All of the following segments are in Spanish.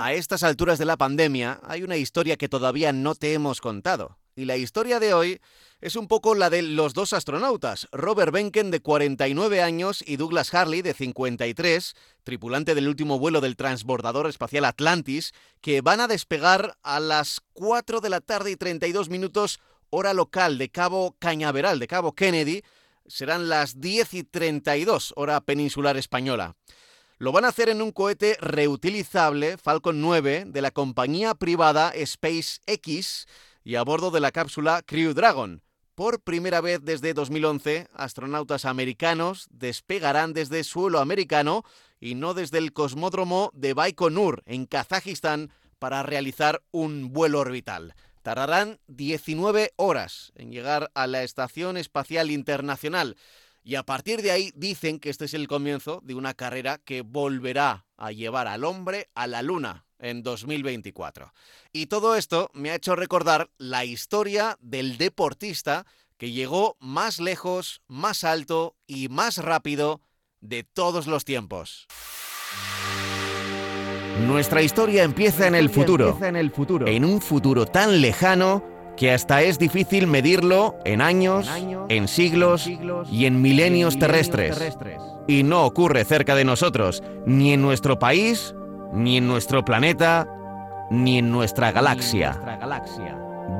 A estas alturas de la pandemia hay una historia que todavía no te hemos contado. Y la historia de hoy es un poco la de los dos astronautas, Robert Benken de 49 años y Douglas Harley de 53, tripulante del último vuelo del transbordador espacial Atlantis, que van a despegar a las 4 de la tarde y 32 minutos hora local de Cabo Cañaveral, de Cabo Kennedy, serán las 10 y 32 hora peninsular española. Lo van a hacer en un cohete reutilizable Falcon 9 de la compañía privada SpaceX y a bordo de la cápsula Crew Dragon. Por primera vez desde 2011, astronautas americanos despegarán desde suelo americano y no desde el cosmódromo de Baikonur, en Kazajistán, para realizar un vuelo orbital. Tardarán 19 horas en llegar a la Estación Espacial Internacional y a partir de ahí dicen que este es el comienzo de una carrera que volverá a llevar al hombre a la Luna en 2024. Y todo esto me ha hecho recordar la historia del deportista que llegó más lejos, más alto y más rápido de todos los tiempos. Nuestra historia empieza en el futuro, en un futuro tan lejano que hasta es difícil medirlo en años, en siglos y en milenios terrestres. Y no ocurre cerca de nosotros, ni en nuestro país, ni en nuestro planeta, ni en nuestra galaxia.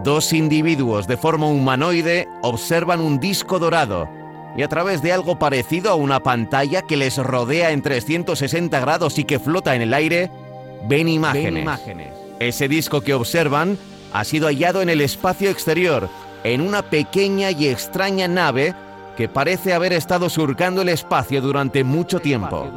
Dos individuos de forma humanoide observan un disco dorado y a través de algo parecido a una pantalla que les rodea en 360 grados y que flota en el aire, ven imágenes. Ese disco que observan ha sido hallado en el espacio exterior, en una pequeña y extraña nave que parece haber estado surcando el espacio durante mucho tiempo.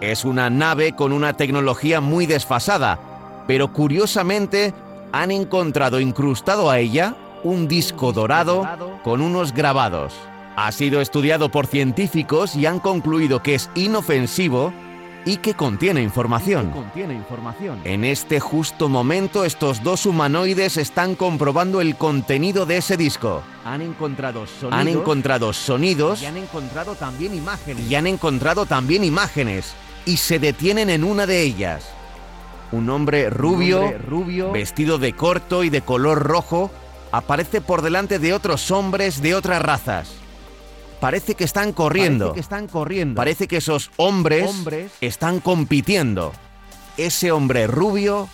Es una nave con una tecnología muy desfasada, pero curiosamente han encontrado incrustado a ella un disco dorado con unos grabados. Ha sido estudiado por científicos y han concluido que es inofensivo y que contiene información. En este justo momento estos dos humanoides están comprobando el contenido de ese disco. Han encontrado sonidos. Han encontrado sonidos. Y han encontrado también imágenes. Y han encontrado también imágenes. Y se detienen en una de ellas. Un hombre rubio, Un hombre rubio, vestido de corto y de color rojo, aparece por delante de otros hombres de otras razas. Parece que están corriendo. Parece que están corriendo. Parece que esos hombres, Hombres. están compitiendo. Ese hombre rubio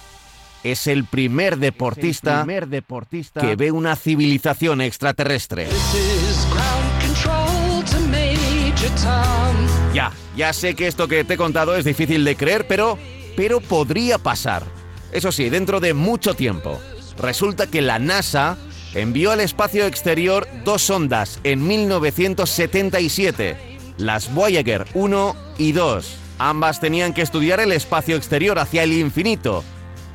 es el primer Es el deportista primer deportista que ve una civilización extraterrestre. Ya, ya sé que esto que te he contado es difícil de creer, pero, pero podría pasar. Eso sí, dentro de mucho tiempo. Resulta que la NASA envió al espacio exterior dos sondas en 1977, las Voyager 1 y 2. Ambas tenían que estudiar el espacio exterior hacia el infinito,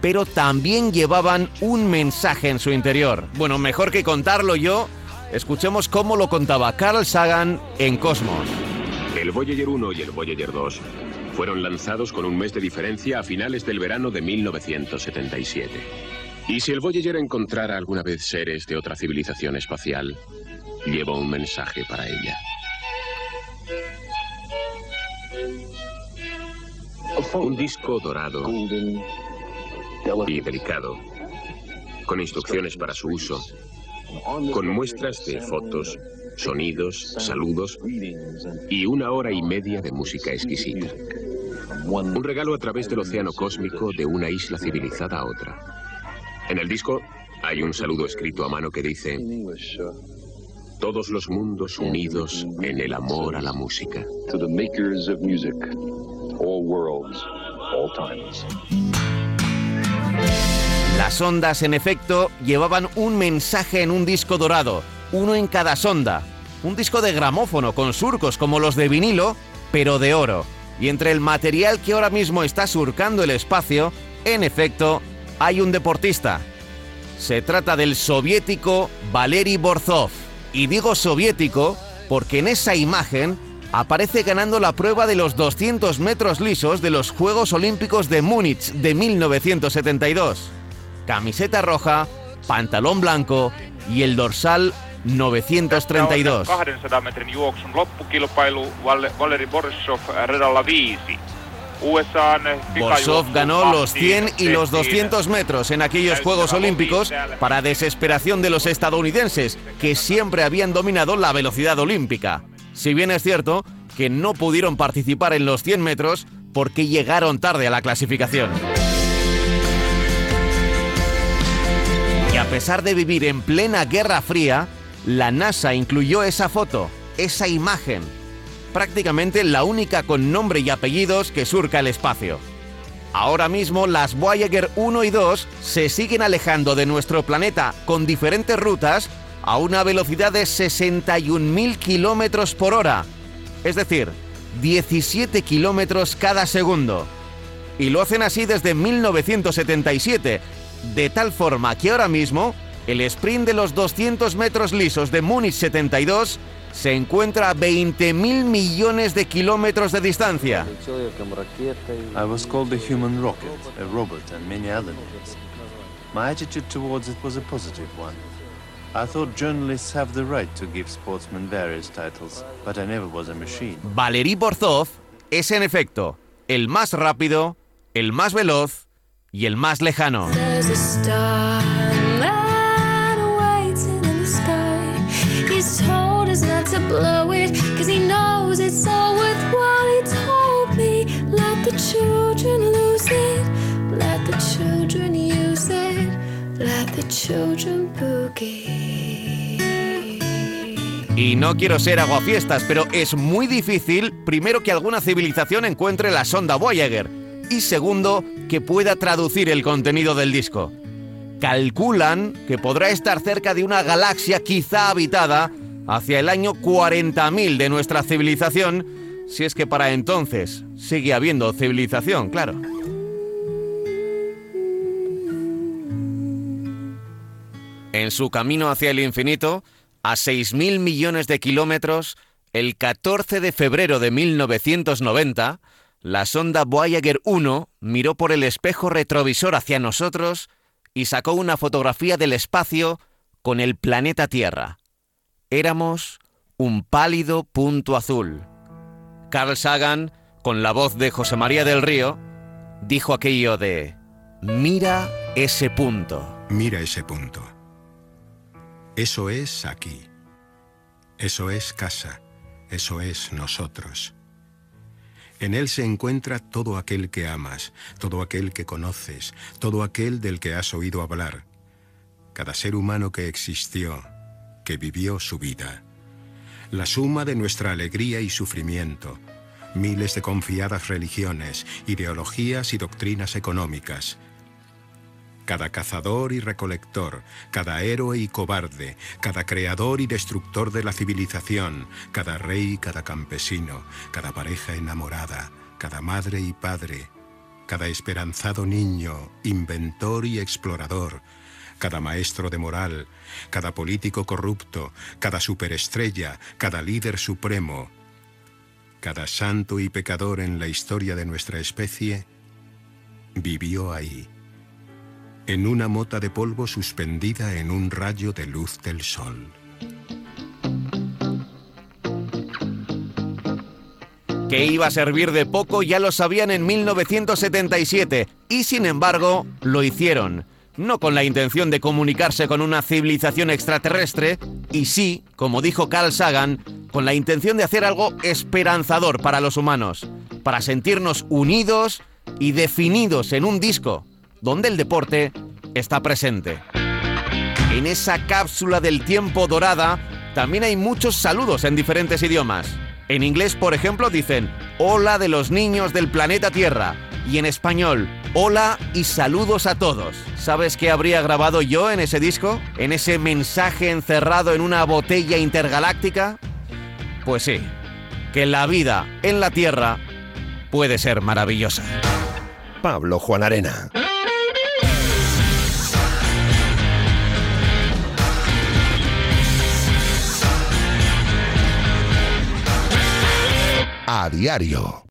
pero también llevaban un mensaje en su interior. Bueno, mejor que contarlo yo, escuchemos cómo lo contaba Carl Sagan en Cosmos. El Voyager 1 y el Voyager 2 fueron lanzados con un mes de diferencia a finales del verano de 1977. Y si el Voyager encontrara alguna vez seres de otra civilización espacial, llevó un mensaje para ella. Un disco dorado y delicado, con instrucciones para su uso, con muestras de fotos, sonidos, saludos y una hora y media de música exquisita. Un regalo a través del océano cósmico de una isla civilizada a otra. En el disco hay un saludo escrito a mano que dice, todos los mundos unidos en el amor a la música. to the makers of music, all worlds, all times. Las ondas, en efecto, llevaban un mensaje en un disco dorado, uno en cada sonda. Un disco de gramófono con surcos como los de vinilo, pero de oro. Y entre el material que ahora mismo está surcando el espacio, en efecto, hay un deportista. Se trata del soviético Valery Borzov. Y digo soviético porque en esa imagen aparece ganando la prueba de los 200 metros lisos de los Juegos Olímpicos de Múnich de 1972. Camiseta roja, pantalón blanco y el dorsal 1932. 200 metrin juoksun loppukilpailu Val- Valeri Borisov radalla viisi. USAn Borsov ganó los 100 y los 200 metros en aquellos Juegos Olímpicos para desesperación de los estadounidenses, que siempre habían dominado la velocidad olímpica. Si bien es cierto que no pudieron participar en los 100 metros porque llegaron tarde a la clasificación. Y a pesar de vivir en plena Guerra Fría, la NASA incluyó esa foto, esa imagen, prácticamente la única con nombre y apellidos que surca el espacio. Ahora mismo las Voyager 1 y 2 se siguen alejando de nuestro planeta con diferentes rutas a una velocidad de 61.000 kilómetros por hora, es decir, 17 kilómetros cada segundo. Y lo hacen así desde 1977, de tal forma que ahora mismo el sprint de los 200 metros lisos de Múnich 72 se encuentra a 20.000 millones de kilómetros de distancia. I was called the human rocket, a robot, and many other names. My attitude towards it was a positive one. I thought journalists have the right to give sportsmen various titles, but I never was a machine. Valery Borzov es en efecto el más rápido, el más veloz y el más lejano. Y no quiero ser aguafiestas, pero es muy difícil, primero, que alguna civilización encuentre la sonda Voyager y segundo, que pueda traducir el contenido del disco. Calculan que podrá estar cerca de una galaxia quizá habitada hacia el año 40.000 de nuestra civilización, si es que para entonces sigue habiendo civilización, claro. En su camino hacia el infinito, a 6.000 millones de kilómetros, el 14 de febrero de 1990, la sonda Voyager 1 miró por el espejo retrovisor hacia nosotros y sacó una fotografía del espacio con el planeta Tierra. Éramos un pálido punto azul. Carl Sagan, con la voz de José María del Río, dijo aquello de, mira ese punto. Mira ese punto. Eso es aquí. Eso es casa. Eso es nosotros. En él se encuentra todo aquel que amas, todo aquel que conoces, todo aquel del que has oído hablar. Cada ser humano que existió, que vivió su vida. La suma de nuestra alegría y sufrimiento. Miles de confiadas religiones, ideologías y doctrinas económicas cada cazador y recolector, cada héroe y cobarde, cada creador y destructor de la civilización, cada rey y cada campesino, cada pareja enamorada, cada madre y padre, cada esperanzado niño, inventor y explorador, cada maestro de moral, cada político corrupto, cada superestrella, cada líder supremo, cada santo y pecador en la historia de nuestra especie, vivió ahí en una mota de polvo suspendida en un rayo de luz del sol. Que iba a servir de poco ya lo sabían en 1977 y sin embargo lo hicieron. No con la intención de comunicarse con una civilización extraterrestre, y sí, como dijo Carl Sagan, con la intención de hacer algo esperanzador para los humanos, para sentirnos unidos y definidos en un disco donde el deporte está presente. En esa cápsula del tiempo dorada también hay muchos saludos en diferentes idiomas. En inglés, por ejemplo, dicen Hola de los niños del planeta Tierra. Y en español, Hola y saludos a todos. ¿Sabes qué habría grabado yo en ese disco? ¿En ese mensaje encerrado en una botella intergaláctica? Pues sí, que la vida en la Tierra puede ser maravillosa. Pablo Juan Arena. A diario.